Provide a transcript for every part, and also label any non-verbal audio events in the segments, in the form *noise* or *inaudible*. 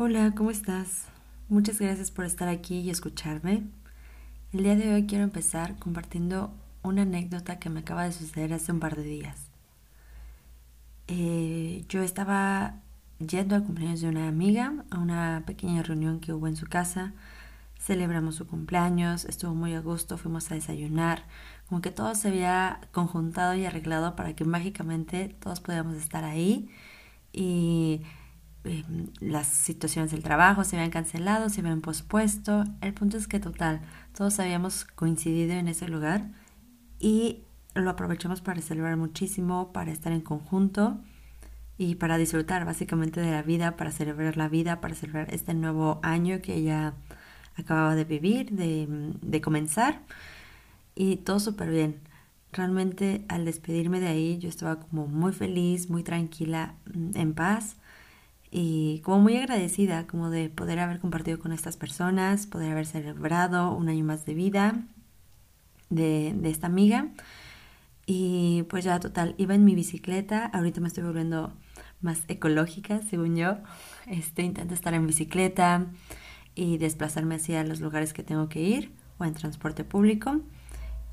Hola, ¿cómo estás? Muchas gracias por estar aquí y escucharme. El día de hoy quiero empezar compartiendo una anécdota que me acaba de suceder hace un par de días. Eh, yo estaba yendo al cumpleaños de una amiga, a una pequeña reunión que hubo en su casa. Celebramos su cumpleaños, estuvo muy a gusto, fuimos a desayunar, como que todo se había conjuntado y arreglado para que mágicamente todos pudiéramos estar ahí y eh, las situaciones del trabajo se habían cancelado, se habían pospuesto. El punto es que total, todos habíamos coincidido en ese lugar y lo aprovechamos para celebrar muchísimo, para estar en conjunto y para disfrutar básicamente de la vida, para celebrar la vida, para celebrar este nuevo año que ella acababa de vivir, de, de comenzar y todo súper bien. Realmente al despedirme de ahí yo estaba como muy feliz, muy tranquila, mm, en paz y como muy agradecida como de poder haber compartido con estas personas, poder haber celebrado un año más de vida de, de esta amiga. Y pues ya total, iba en mi bicicleta, ahorita me estoy volviendo más ecológica, según yo. Este, intento estar en bicicleta y desplazarme hacia los lugares que tengo que ir o en transporte público.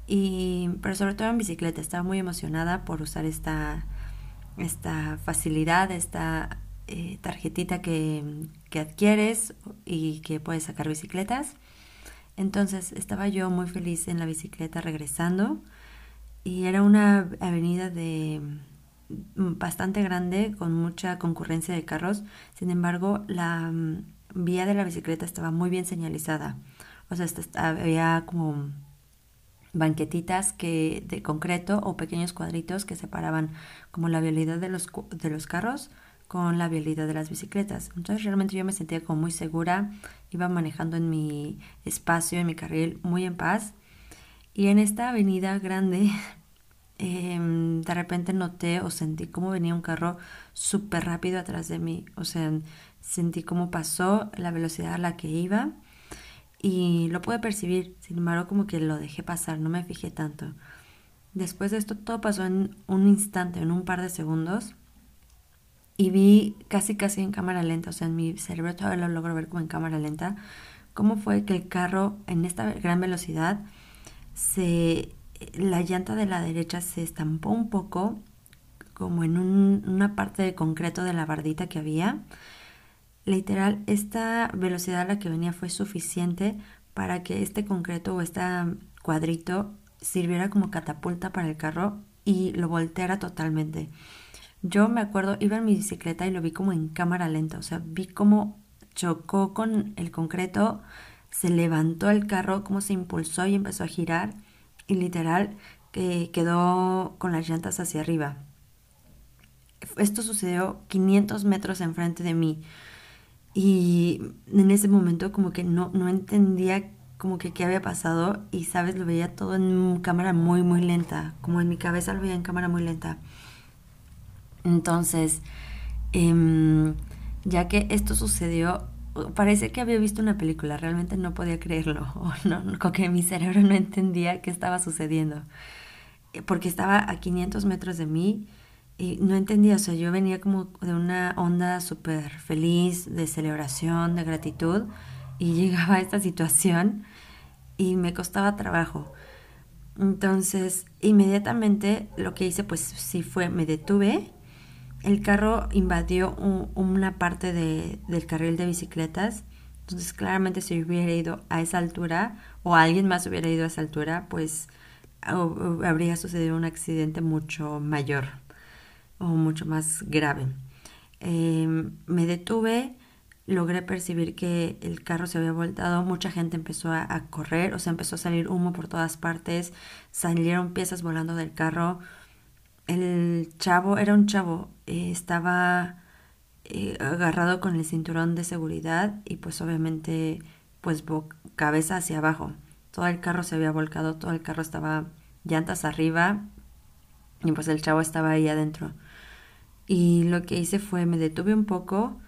Y, pero sobre todo en bicicleta, estaba muy emocionada por usar esta, esta facilidad, esta eh, tarjetita que, que adquieres y que puedes sacar bicicletas. Entonces estaba yo muy feliz en la bicicleta regresando y era una avenida de mm, bastante grande con mucha concurrencia de carros. Sin embargo, la mm, vía de la bicicleta estaba muy bien señalizada. O sea, había como banquetitas que de concreto o pequeños cuadritos que separaban como la vialidad de los, de los carros con la vialidad de las bicicletas. Entonces realmente yo me sentía como muy segura, iba manejando en mi espacio, en mi carril, muy en paz. Y en esta avenida grande, *laughs* em, de repente noté o sentí como venía un carro súper rápido atrás de mí. O sea, sentí cómo pasó la velocidad a la que iba y lo pude percibir. Sin embargo, como que lo dejé pasar, no me fijé tanto. Después de esto todo pasó en un instante, en un par de segundos y vi casi casi en cámara lenta, o sea, en mi cerebro todavía lo logro ver como en cámara lenta, cómo fue que el carro en esta gran velocidad se la llanta de la derecha se estampó un poco como en una parte de concreto de la bardita que había. Literal, esta velocidad a la que venía fue suficiente para que este concreto o este cuadrito sirviera como catapulta para el carro y lo volteara totalmente. Yo me acuerdo, iba en mi bicicleta y lo vi como en cámara lenta, o sea, vi cómo chocó con el concreto, se levantó el carro, cómo se impulsó y empezó a girar y literal que quedó con las llantas hacia arriba. Esto sucedió 500 metros enfrente de mí y en ese momento como que no, no entendía como que qué había pasado y sabes, lo veía todo en cámara muy muy lenta, como en mi cabeza lo veía en cámara muy lenta. Entonces, em, ya que esto sucedió, parece que había visto una película, realmente no podía creerlo, *laughs* o no, como que mi cerebro no entendía qué estaba sucediendo, eh, porque estaba a 500 metros de mí y no entendía, o sea, yo venía como de una onda súper feliz, de celebración, de gratitud, y *laughs* llegaba a esta situación y me costaba trabajo. Entonces, inmediatamente lo que hice, pues sí fue, me detuve el carro invadió una parte del carril de bicicletas. Entonces, claramente si hubiera ido a esa altura o alguien más hubiera ido a esa altura, pues habría sucedido un accidente mucho mayor o mucho más grave. Em, me detuve, logré percibir que el carro se había voltado, mucha gente empezó a, a correr, o sea, empezó a salir humo por todas partes, salieron piezas volando del carro el chavo, era un chavo, eh, estaba eh, agarrado con el cinturón de seguridad y pues obviamente pues cabeza hacia abajo. Todo el carro se había volcado, todo el carro estaba llantas arriba y pues el chavo estaba ahí adentro. Y lo que hice fue me detuve un poco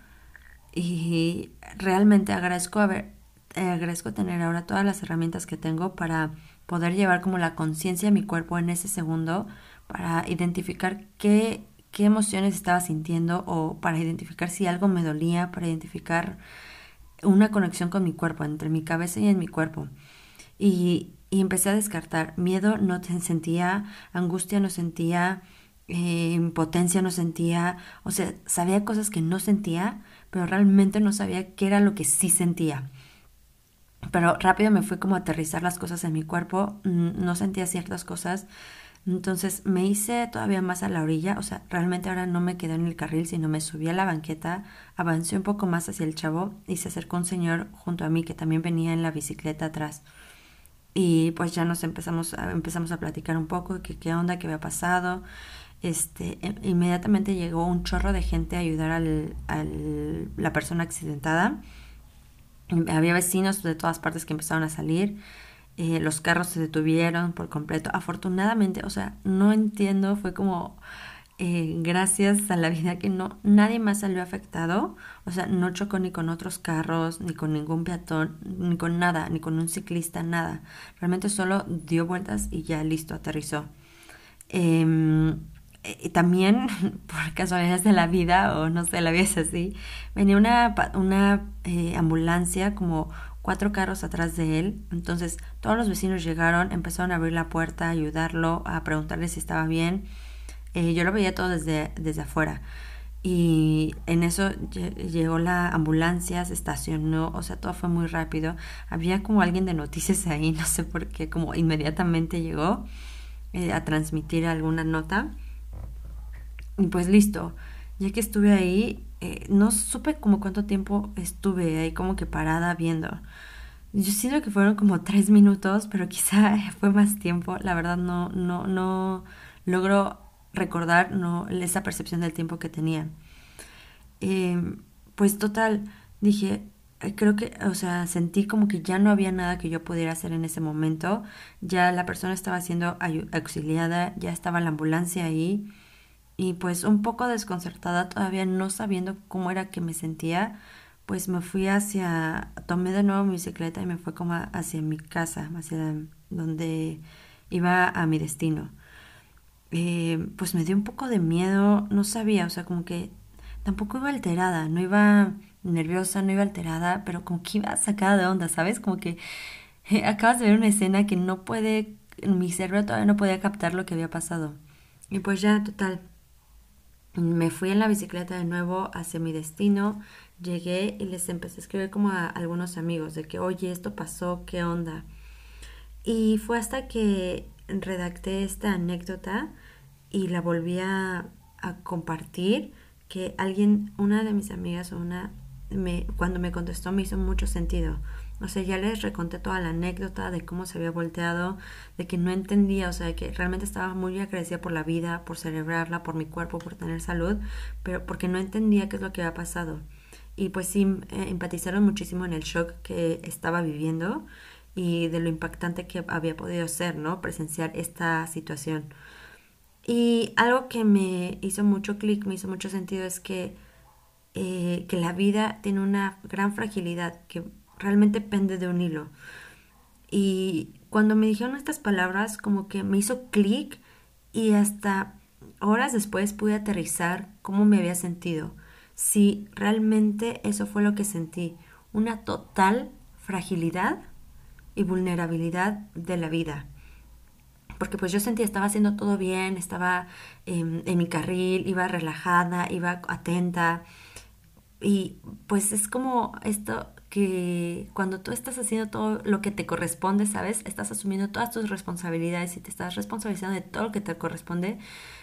y realmente agradezco haber agradezco tener ahora todas las herramientas que tengo para poder llevar como la conciencia a mi cuerpo en ese segundo para identificar qué, qué emociones estaba sintiendo o para identificar si algo me dolía, para identificar una conexión con mi cuerpo, entre mi cabeza y en mi cuerpo. Y, empecé a descartar. Miedo no sentía, angustia no sentía, eh, impotencia no sentía, o sea, sabía cosas que no sentía, pero realmente no sabía qué era lo que sí sentía. Pero rápido me fue como a aterrizar las cosas en mi cuerpo, no sentía ciertas cosas, entonces me hice todavía más a la orilla, o sea, realmente ahora no me quedé en el carril, sino me subí a la banqueta, avancé un poco más hacia el chavo y se acercó un señor junto a mí que también venía en la bicicleta atrás. Y pues ya nos empezamos a, empezamos a platicar un poco que, qué onda, qué había pasado. Este, e, inmediatamente llegó un chorro de gente a ayudar a la persona accidentada. Había vecinos de todas partes que empezaron a salir. Eh, los carros se detuvieron por completo. Afortunadamente, o sea, no entiendo, fue como eh, gracias a la vida que no, nadie más salió afectado, o sea, no chocó ni con otros carros, ni con ningún peatón, ni con nada, ni con un ciclista, nada. Realmente solo dio vueltas y ya listo, aterrizó. Em, y también, *laughs* por casualidades de la vida, o no sé, la vida es así, venía una, una eh, ambulancia como cuatro carros atrás de él. Entonces todos los vecinos llegaron, empezaron a abrir la puerta, a ayudarlo, a preguntarle si estaba bien. Eh, yo lo veía todo desde, desde afuera. Y en eso llegó la ambulancia, se estacionó, o sea, todo fue muy rápido. Había como alguien de noticias ahí, *laughs* no sé por qué, como inmediatamente llegó eh, a transmitir alguna nota. Y pues listo, ya que estuve ahí, eh, no supe como cuánto tiempo estuve ahí como que parada viendo. Yo siento que fueron como tres minutos, pero quizá *laughs* fue más tiempo. La verdad no, no, no logro recordar no, esa percepción del tiempo que tenía. Em, pues total, dije, eh, creo que, o sea, sentí como que ya no había nada que yo pudiera hacer en ese momento. Ya la persona estaba siendo auxiliada, ya estaba la ambulancia ahí y pues un poco desconcertada todavía no sabiendo cómo era que me sentía, pues me fui hacia, tomé de nuevo mi bicicleta y me fue como hacia mi casa, hacia donde iba a mi destino. Eh, pues me dio un poco de miedo, no sabía, o sea, como que tampoco iba alterada, no iba nerviosa, no iba alterada, pero como que iba sacada de onda, ¿sabes? Como que *laughs* acabas de ver una escena que no puede, mi cerebro todavía no podía captar lo que había pasado. Y pues ya, total, me fui en la bicicleta de nuevo hacia mi destino, llegué y les empecé a escribir como a algunos amigos de que, oye, esto pasó, ¿qué onda? Y fue hasta que redacté esta anécdota y la volví a, compartir que alguien, una de mis amigas o una, me, cuando me contestó me hizo mucho sentido. O sea, ya les reconté toda la anécdota de cómo se había volteado, de que no entendía, o sea, que realmente estaba muy agradecida por la vida, por celebrarla, por mi cuerpo, por tener salud, pero porque no entendía qué es lo que había pasado. Y pues sí, eh, empatizaron muchísimo en el shock que estaba viviendo y de lo impactante que había podido ser, ¿no? Presenciar esta situación. Y algo que me hizo mucho clic, me hizo mucho sentido es que, eh, que la vida tiene una gran fragilidad, que realmente pende de un hilo. Y cuando me dijeron estas palabras, como que me hizo clic y hasta horas después pude aterrizar cómo me había sentido. Si realmente eso fue lo que sentí, una total fragilidad y vulnerabilidad de la vida. Porque pues yo sentía, estaba haciendo todo bien, estaba en, en mi carril, iba relajada, iba atenta. Y pues es como esto, que cuando tú estás haciendo todo lo que te corresponde, ¿sabes? Estás asumiendo todas tus responsabilidades y te estás responsabilizando de todo lo que te corresponde.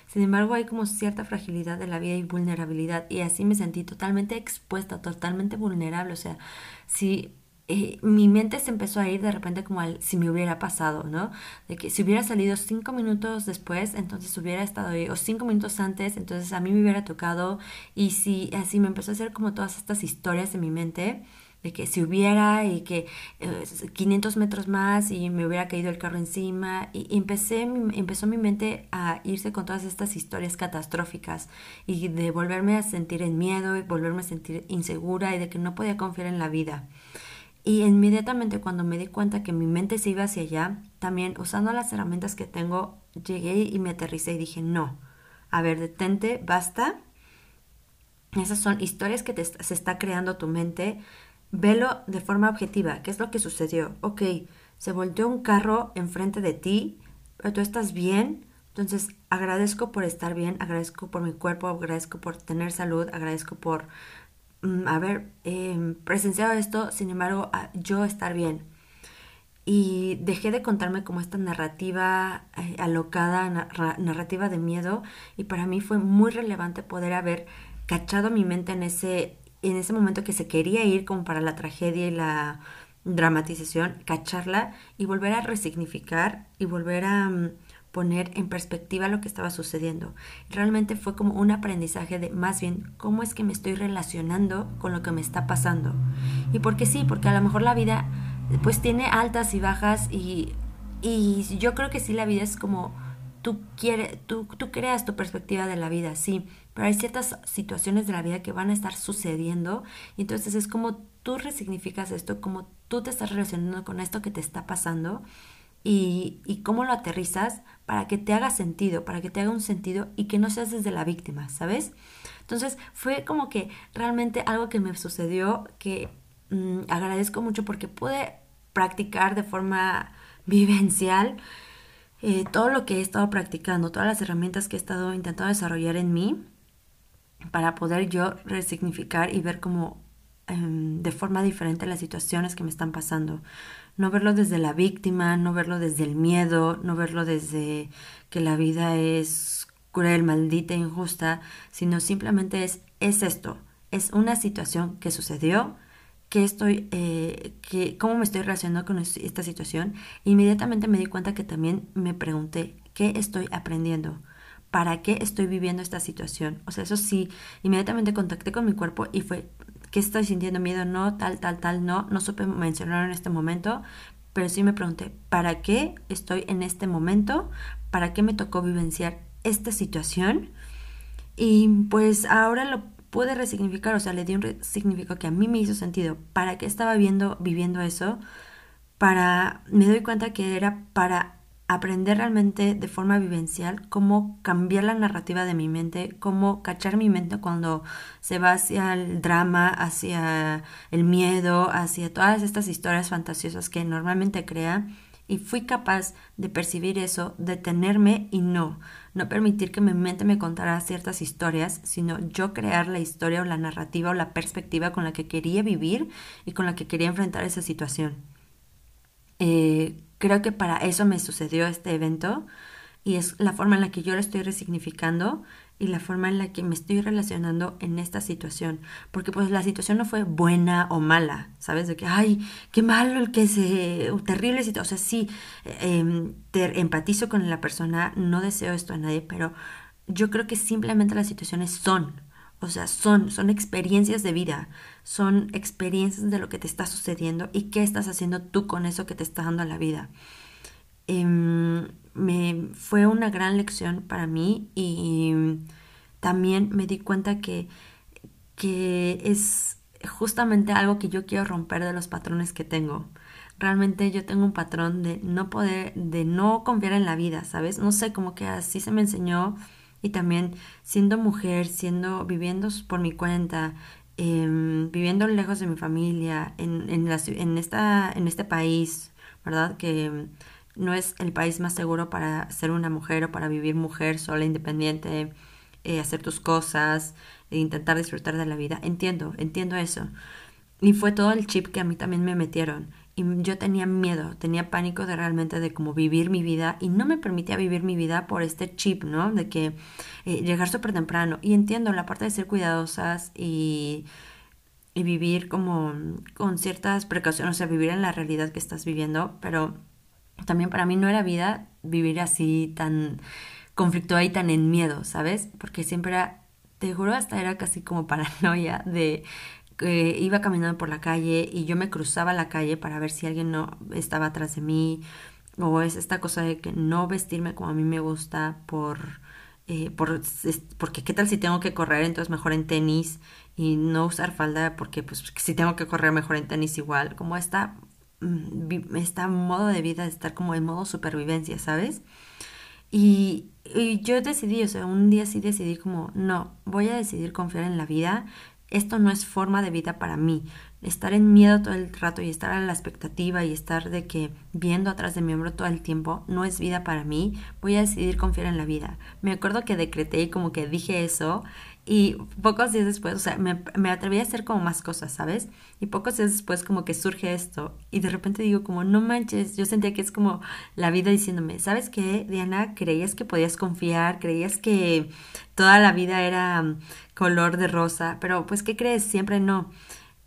Sin embargo, hay como cierta fragilidad de la vida y vulnerabilidad. Y así me sentí totalmente expuesta, totalmente vulnerable. O sea, si eh, mi mente se empezó a ir de repente como al si me hubiera pasado, ¿no? De que si hubiera salido cinco minutos después, entonces hubiera estado ahí, o cinco minutos antes, entonces a mí me hubiera tocado, y si así me empezó a hacer como todas estas historias en mi mente, de que si hubiera y que 500 eh, metros más y me hubiera caído el carro encima y empecé empezó mi mente a irse con todas estas historias catastróficas y de volverme a sentir en miedo y volverme a sentir insegura y de que no podía confiar en la vida. Y inmediatamente cuando me di cuenta que mi mente se iba hacia allá, también usando las herramientas que tengo, llegué y me aterricé y dije, no, a ver, detente, basta. Esas son historias que te, se está creando tu mente. Velo de forma objetiva. ¿Qué es lo que sucedió? Ok, se volteó un carro enfrente de ti, pero tú estás bien. Entonces agradezco por estar bien, agradezco por mi cuerpo, agradezco por tener salud, agradezco por mm, haber em, presenciado esto, sin embargo, yo estar bien y dejé de contarme como esta narrativa eh, alocada, narrativa de miedo y para mí fue muy relevante poder haber cachado mi mente en ese, en ese momento que se quería ir como para la tragedia y la dramatización, cacharla y volver a resignificar y volver a mm, poner en perspectiva lo que estaba sucediendo. Realmente fue como un aprendizaje de más bien cómo es que me estoy relacionando con lo que me está pasando. Y porque sí, porque a lo mejor la vida pues tiene altas y bajas y, y yo creo que sí la vida es como tú quieres, tú, tú creas tu perspectiva de la vida, sí, pero hay ciertas situaciones de la vida que van a estar sucediendo y entonces es como tú resignificas esto, como tú te estás relacionando con esto que te está pasando y, cómo lo aterrizas para que te haga sentido, para que te haga un sentido y que no seas desde la víctima, ¿sabes? Entonces fue como que realmente algo que me sucedió que Mm, agradezco mucho porque pude practicar de forma vivencial eh, todo lo que he estado practicando, todas las herramientas que he estado intentando desarrollar en mí para poder yo resignificar y ver como em, de forma diferente las situaciones que me están pasando. No verlo desde la víctima, no verlo desde el miedo, no verlo desde que la vida es cruel, maldita, injusta, sino simplemente es, es esto, es una situación que sucedió, estoy, eh, cómo me estoy relacionando con esta situación, inmediatamente me di cuenta que también me pregunté, ¿qué estoy aprendiendo? ¿Para qué estoy viviendo esta situación? O sea, eso sí, inmediatamente contacté con mi cuerpo y fue, ¿qué estoy sintiendo miedo? No, tal, tal, tal, no, no supe mencionar en este momento, pero sí me pregunté, ¿para qué estoy en este momento? ¿Para qué me tocó vivenciar esta situación? Y pues ahora lo pude resignificar, o sea, le di un significado que a mí me hizo sentido. ¿Para qué estaba viendo, viviendo eso? Para, me doy cuenta que era para aprender realmente de forma vivencial cómo cambiar la narrativa de mi mente, cómo cachar mi mente cuando se va hacia el drama, hacia el miedo, hacia todas estas historias fantasiosas que normalmente crea. Y fui capaz de percibir eso, detenerme y no, no permitir que mi mente me contara ciertas historias, sino yo crear la historia o la narrativa o la perspectiva con la que quería vivir y con la que quería enfrentar esa situación. Eh, creo que para eso me sucedió este evento y es la forma en la que yo lo estoy resignificando y la forma en la que me estoy relacionando en esta situación. Porque pues la situación no fue buena o mala, ¿sabes? De que, ay, qué malo el que se... terrible situación. O sea, sí, te empatizo con la persona, no deseo esto a nadie, pero yo creo que simplemente las situaciones son. O sea, son, son experiencias de vida, son experiencias de lo que te está sucediendo y qué estás haciendo tú con eso que te está dando la vida. Em, me fue una gran lección para mí y también me di cuenta que, que es justamente algo que yo quiero romper de los patrones que tengo. Realmente yo tengo un patrón de no poder, de no confiar en la vida, ¿sabes? No sé, como que así se me enseñó y también siendo mujer, siendo, viviendo por mi cuenta, em, viviendo lejos de mi familia, en, en, en, esta, en este país, ¿verdad? Que no es el país más seguro para ser una mujer o para vivir mujer sola, independiente, eh, hacer tus cosas, e intentar disfrutar de la vida. Entiendo, entiendo eso. Y fue todo el chip que a mí también me metieron. Y yo tenía miedo, tenía pánico de realmente de cómo vivir mi vida y no me permitía vivir mi vida por este chip, ¿no? De que eh, llegar súper temprano. Y entiendo la parte de ser cuidadosas y, y vivir como con ciertas precauciones, o sea, vivir en la realidad que estás viviendo, pero también para mí no era vida vivir así tan conflicto ahí tan en miedo, ¿sabes? Porque siempre era, te juro, hasta era casi como *laughs* paranoia de que iba caminando por la calle y yo me cruzaba la calle para ver si alguien no estaba atrás de mí o es esta cosa de que no vestirme como a mí me gusta por, eh, por porque qué tal si tengo que correr entonces mejor en tenis y no usar falda porque pues si tengo que correr mejor en tenis igual como esta Mm, está modo de vida de estar como en modo supervivencia, ¿sabes? Y, y yo decidí, o sea, un día sí decidí como, no, voy a decidir confiar en la vida. Esto no es forma de vida para mí. Estar en miedo todo el rato y estar a la expectativa y estar de que viendo atrás de mi hombro todo el tiempo no es vida para mí. Voy a decidir confiar en la vida. Me acuerdo que decreté y como que dije eso y pocos días después, o sea, me, me, atreví a hacer como más cosas, ¿sabes? Y pocos días después como que surge esto. Y de repente digo como, no manches, yo sentía que es como la vida diciéndome, ¿sabes qué, Diana? Creías que podías confiar, creías que toda la vida era mm, color de rosa, pero pues, ¿qué crees? Siempre no.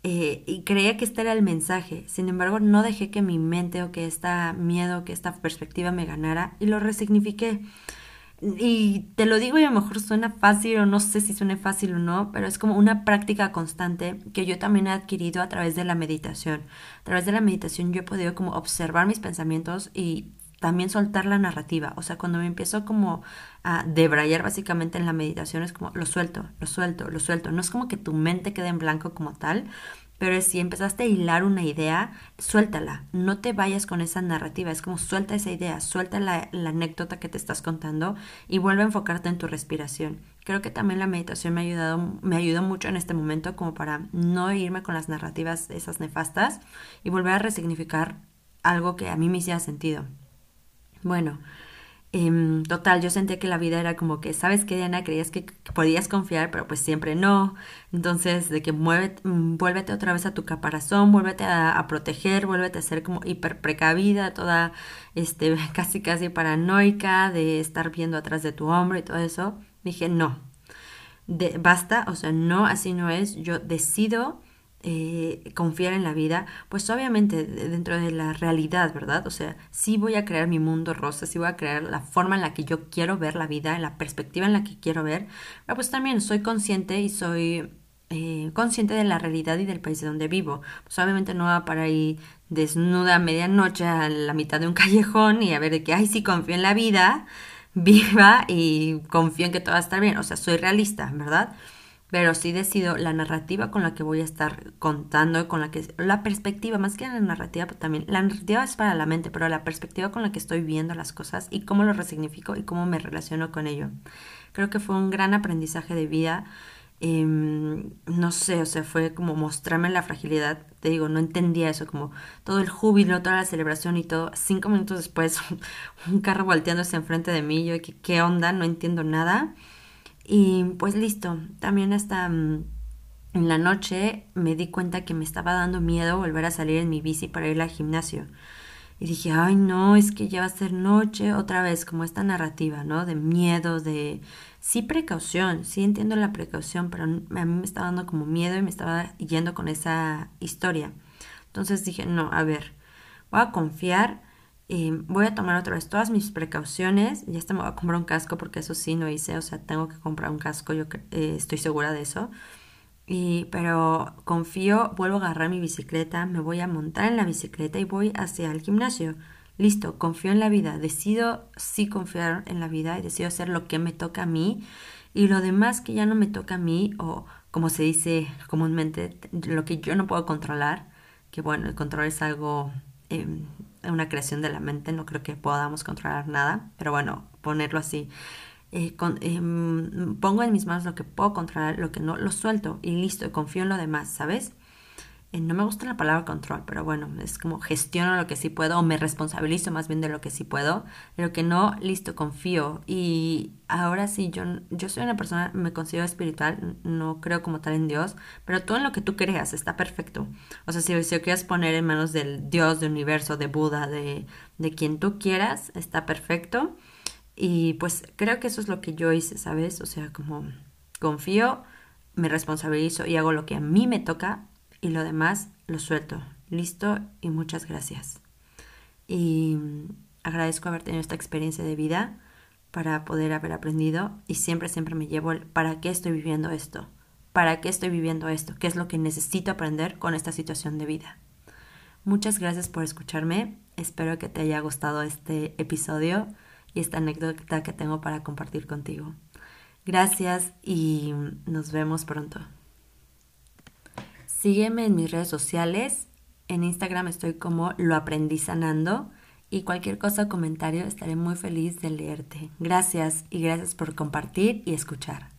Eh, y creía que este era el mensaje. Sin embargo, no dejé que mi mente o que este miedo, que esta perspectiva me ganara y lo resignifiqué. Y te lo digo y a lo mejor suena fácil o no sé si suene fácil o no, pero es como una práctica constante que yo también he adquirido a través de la meditación. A través de la meditación yo he podido como observar mis pensamientos y también soltar la narrativa. O sea, cuando me empiezo como a debrayar básicamente en la meditación es como lo suelto, lo suelto, lo suelto. No es como que tu mente quede en blanco como tal, pero si empezaste a hilar una idea, suéltala. No te vayas con esa narrativa. Es como suelta esa idea, suelta la, anécdota que te estás contando y vuelve a enfocarte en tu respiración. Creo que también la meditación me ha ayudado, me ayudó mucho en este momento como para no irme con las narrativas esas nefastas y volver a resignificar algo que a mí me hiciera sentido. Bueno, Em, total, yo sentía que la vida era como que, ¿sabes qué, Diana? Creías que, podías confiar, pero pues siempre no. Entonces, de que mueve, mm, vuélvete otra vez a tu caparazón, vuélvete a, proteger, vuélvete a ser como hiper precavida, toda, este, *laughs* casi casi paranoica de estar viendo atrás de tu hombro y todo eso. Dije, no, de, basta, o sea, no, así no es. Yo decido eh, confiar en la vida, pues obviamente dentro de la realidad, ¿verdad? O sea, sí voy a crear mi mundo rosa, sí voy a crear la forma en la que yo quiero ver la vida, en la perspectiva en la que quiero ver, pero pues también soy consciente y soy eh, consciente de la realidad y del país de donde vivo. Pues obviamente no va para ir desnuda a medianoche a la mitad de un *laughs* callejón y a ver de que, ay, sí confío en la vida, *laughs* viva y confío en que todo va a estar bien. O sea, soy realista, ¿verdad? Pero sí decido la narrativa con la que voy a estar contando, con la que la perspectiva, más que la narrativa, pues también la narrativa es para la mente, pero la perspectiva con la que estoy viendo las cosas y cómo lo resignifico y cómo me relaciono con ello. Creo que fue un gran aprendizaje de vida. Em, no sé, o sea, fue como mostrarme la fragilidad. Te digo, no entendía eso, como todo el júbilo, toda la celebración y todo. Cinco minutos después, *laughs* un carro volteándose enfrente de mí, yo, ¿qué, qué onda? No entiendo nada. Y pues listo, también hasta mm, en la noche me di cuenta que me estaba dando miedo volver a salir en mi bici para ir al gimnasio. Y dije, ay no, es que ya va a ser noche, otra vez, como esta narrativa, ¿no? De miedo, de... Sí, precaución, sí entiendo la precaución, pero a mí me estaba dando como miedo y me estaba yendo con esa historia. Entonces dije, no, a ver, voy a confiar voy a tomar otra vez todas mis precauciones. Ya está, me voy a comprar un casco porque eso sí no hice. O sea, tengo que comprar un casco, yo eh, estoy segura de eso. Y, pero confío, vuelvo a agarrar mi bicicleta, me voy a montar en la bicicleta y voy hacia el gimnasio. Listo, confío en la vida, decido sí confiar en la vida y decido hacer lo que me toca a mí y lo demás que ya no me toca a mí o como se dice comúnmente, lo que yo no puedo controlar, que bueno, el control es algo em, una creación de la mente, no creo que podamos controlar nada, pero bueno, ponerlo así. Eh, em, pongo en mis manos lo que puedo controlar, lo que no, lo suelto y listo, confío en lo demás, ¿sabes? Eh, no me gusta la palabra control, pero bueno, es como gestiono lo que sí puedo o me responsabilizo más bien de lo que sí puedo, de lo que no, listo, confío. Y ahora sí, yo, yo soy una persona, me considero espiritual, no creo como tal en Dios, pero todo en lo que tú creas está perfecto. O sea, si, lo quieres poner en manos del Dios, del universo, de Buda, de, de quien tú quieras, está perfecto. Y pues creo que eso es lo que yo hice, ¿sabes? O sea, como confío, me responsabilizo y hago lo que a mí me toca y lo demás lo suelto. Listo y muchas gracias. Y agradezco haber tenido esta experiencia de vida para poder haber aprendido y siempre, siempre me llevo el para qué estoy viviendo esto, para qué estoy viviendo esto, qué es lo que necesito aprender con esta situación de vida. Muchas gracias por escucharme, espero que te haya gustado este episodio y esta anécdota que tengo para compartir contigo. Gracias y nos vemos pronto. Sígueme en mis redes sociales. En Instagram estoy como Lo Aprendí Sanando y cualquier cosa o comentario estaré muy feliz de leerte. Gracias y gracias por compartir y escuchar.